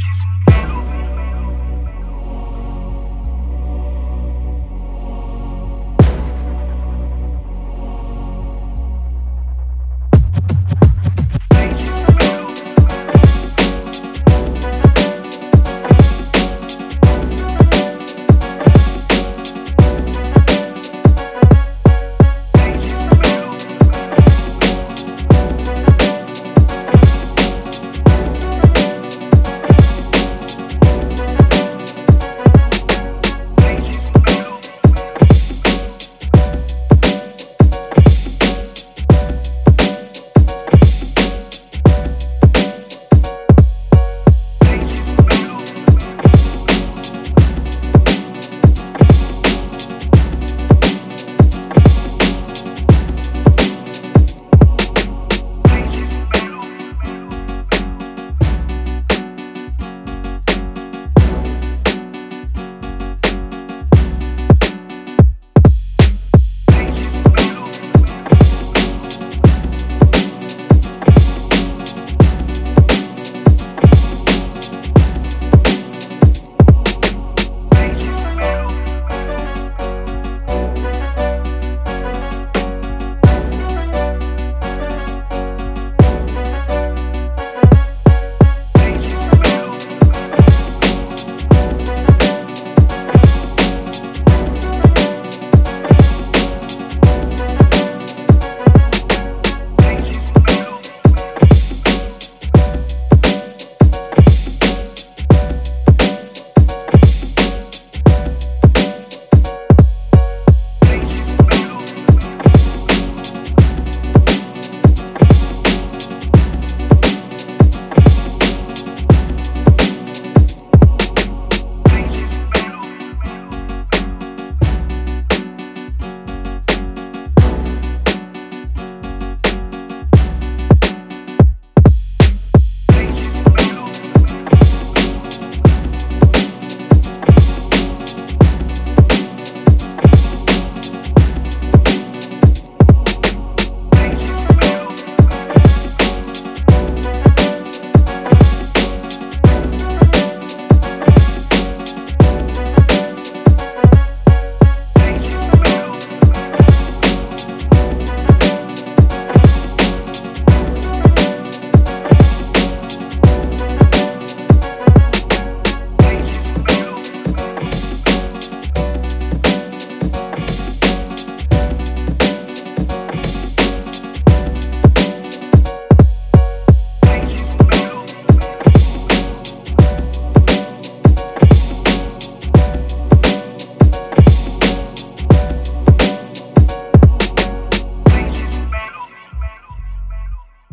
She's